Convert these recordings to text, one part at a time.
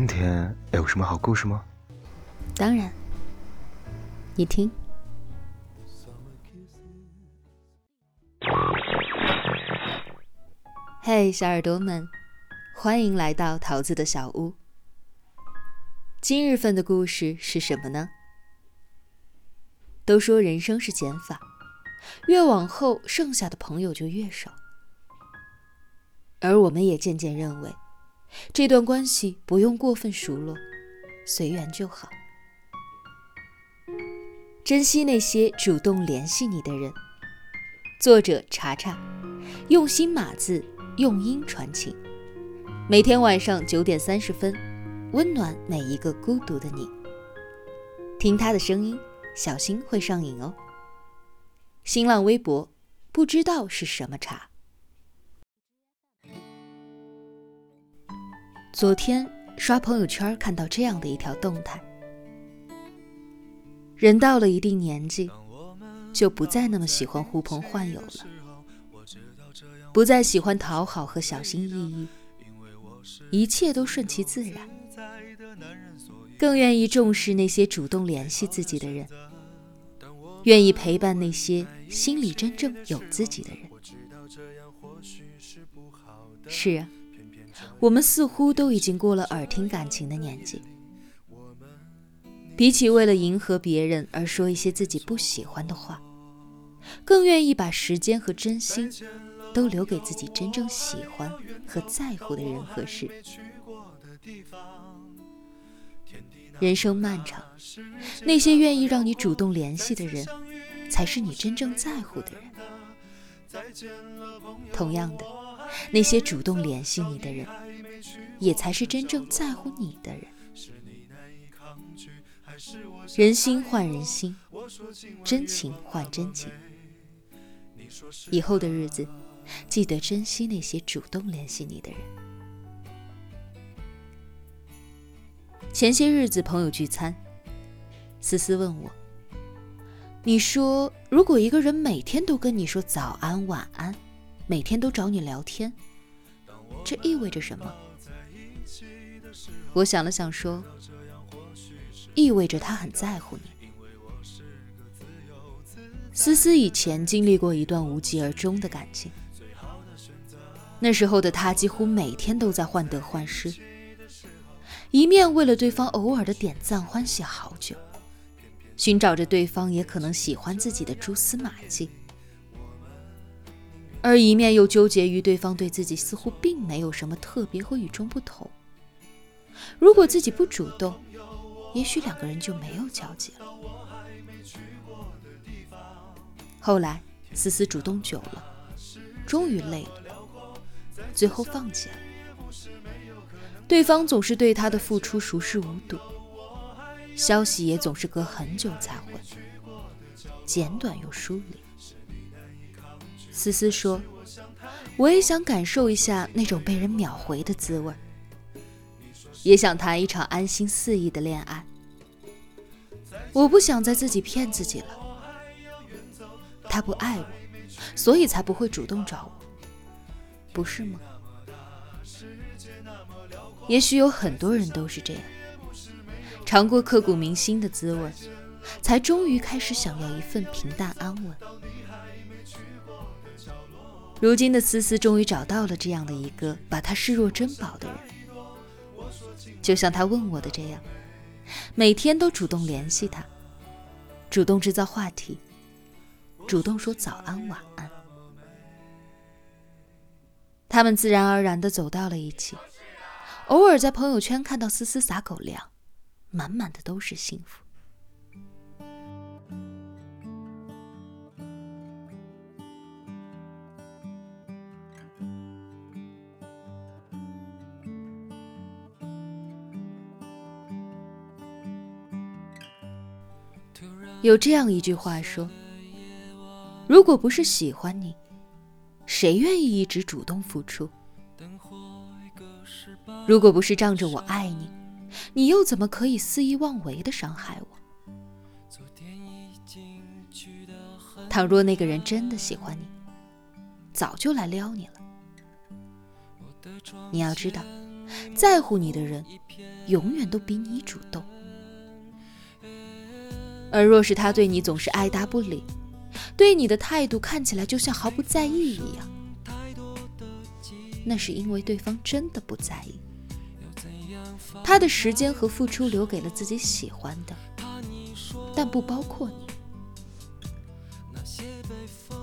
今天有什么好故事吗？当然，你听。嘿，小耳朵们，欢迎来到桃子的小屋。今日份的故事是什么呢？都说人生是减法，越往后剩下的朋友就越少，而我们也渐渐认为，这段关系不用过分熟络，随缘就好。珍惜那些主动联系你的人。作者：查查，用心码字。用音传情，每天晚上九点三十分，温暖每一个孤独的你。听他的声音，小心会上瘾哦。新浪微博，不知道是什么茶。昨天刷朋友圈看到这样的一条动态：人到了一定年纪，就不再那么喜欢呼朋唤友了。不再喜欢讨好和小心翼翼，一切都顺其自然，更愿意重视那些主动联系自己的人，愿意陪伴那些心里真正有自己的人。是啊，我们似乎都已经过了耳听感情的年纪，比起为了迎合别人而说一些自己不喜欢的话，更愿意把时间和真心。都留给自己真正喜欢和在乎的人和事。人生漫长，那些愿意让你主动联系的人，才是你真正在乎的人。同样的，那些主动联系你的人，也才是真正在乎你的人。人心换人心，真情换真情。以后的日子。记得珍惜那些主动联系你的人。前些日子朋友聚餐，思思问我：“你说，如果一个人每天都跟你说早安晚安，每天都找你聊天，这意味着什么？”我想了想说：“意味着他很在乎你。”思思以前经历过一段无疾而终的感情。那时候的他几乎每天都在患得患失，一面为了对方偶尔的点赞欢喜好久，寻找着对方也可能喜欢自己的蛛丝马迹，而一面又纠结于对方对自己似乎并没有什么特别和与众不同。如果自己不主动，也许两个人就没有交集了。后来思思主动久了，终于累了。最后放弃了，对方总是对他的付出熟视无睹，消息也总是隔很久才回，简短又疏离。思思说：“我也想感受一下那种被人秒回的滋味，也想谈一场安心肆意的恋爱。我不想再自己骗自己了。他不爱我，所以才不会主动找我。”不是吗？也许有很多人都是这样，尝过刻骨铭心的滋味，才终于开始想要一份平淡安稳。如今的思思终于找到了这样的一个把她视若珍宝的人，就像他问我的这样，每天都主动联系他，主动制造话题，主动说早安晚安。他们自然而然的走到了一起，偶尔在朋友圈看到思思撒狗粮，满满的都是幸福。有这样一句话说：“如果不是喜欢你。”谁愿意一直主动付出？如果不是仗着我爱你，你又怎么可以肆意妄为的伤害我？倘若那个人真的喜欢你，早就来撩你了。你要知道，在乎你的人，永远都比你主动。而若是他对你总是爱答不理，对你的态度看起来就像毫不在意一样，那是因为对方真的不在意，他的时间和付出留给了自己喜欢的，但不包括你。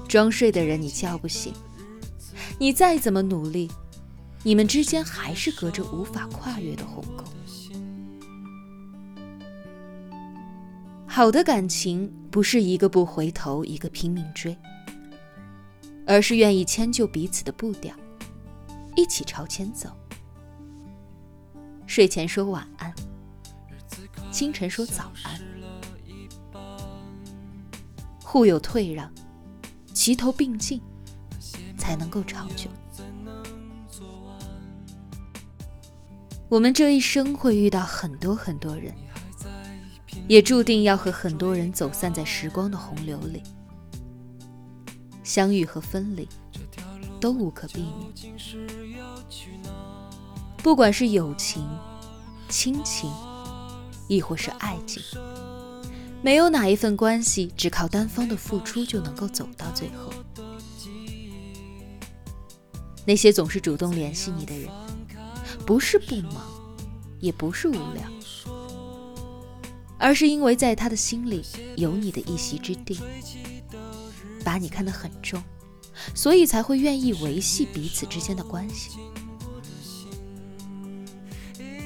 装睡的人你叫不醒，你再怎么努力，你们之间还是隔着无法跨越的鸿沟。好的感情不是一个不回头，一个拼命追，而是愿意迁就彼此的步调，一起朝前走。睡前说晚安，清晨说早安，互有退让，齐头并进，才能够长久。我们这一生会遇到很多很多人。也注定要和很多人走散在时光的洪流里，相遇和分离都无可避免。不管是友情、亲情，亦或是爱情，没有哪一份关系只靠单方的付出就能够走到最后。那些总是主动联系你的人，不是不忙，也不是无聊。而是因为在他的心里有你的一席之地，把你看得很重，所以才会愿意维系彼此之间的关系。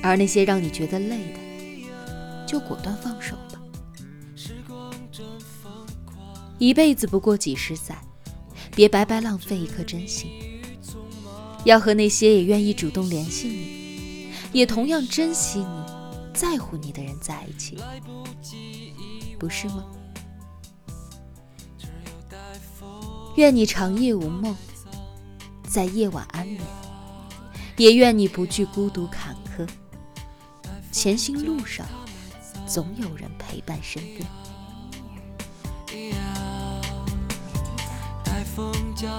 而那些让你觉得累的，就果断放手吧。一辈子不过几十载，别白白浪费一颗真心。要和那些也愿意主动联系你，也同样珍惜你。在乎你的人在一起，不是吗？愿你长夜无梦，在夜晚安眠；也愿你不惧孤独坎坷，前行路上总有人陪伴身边。风将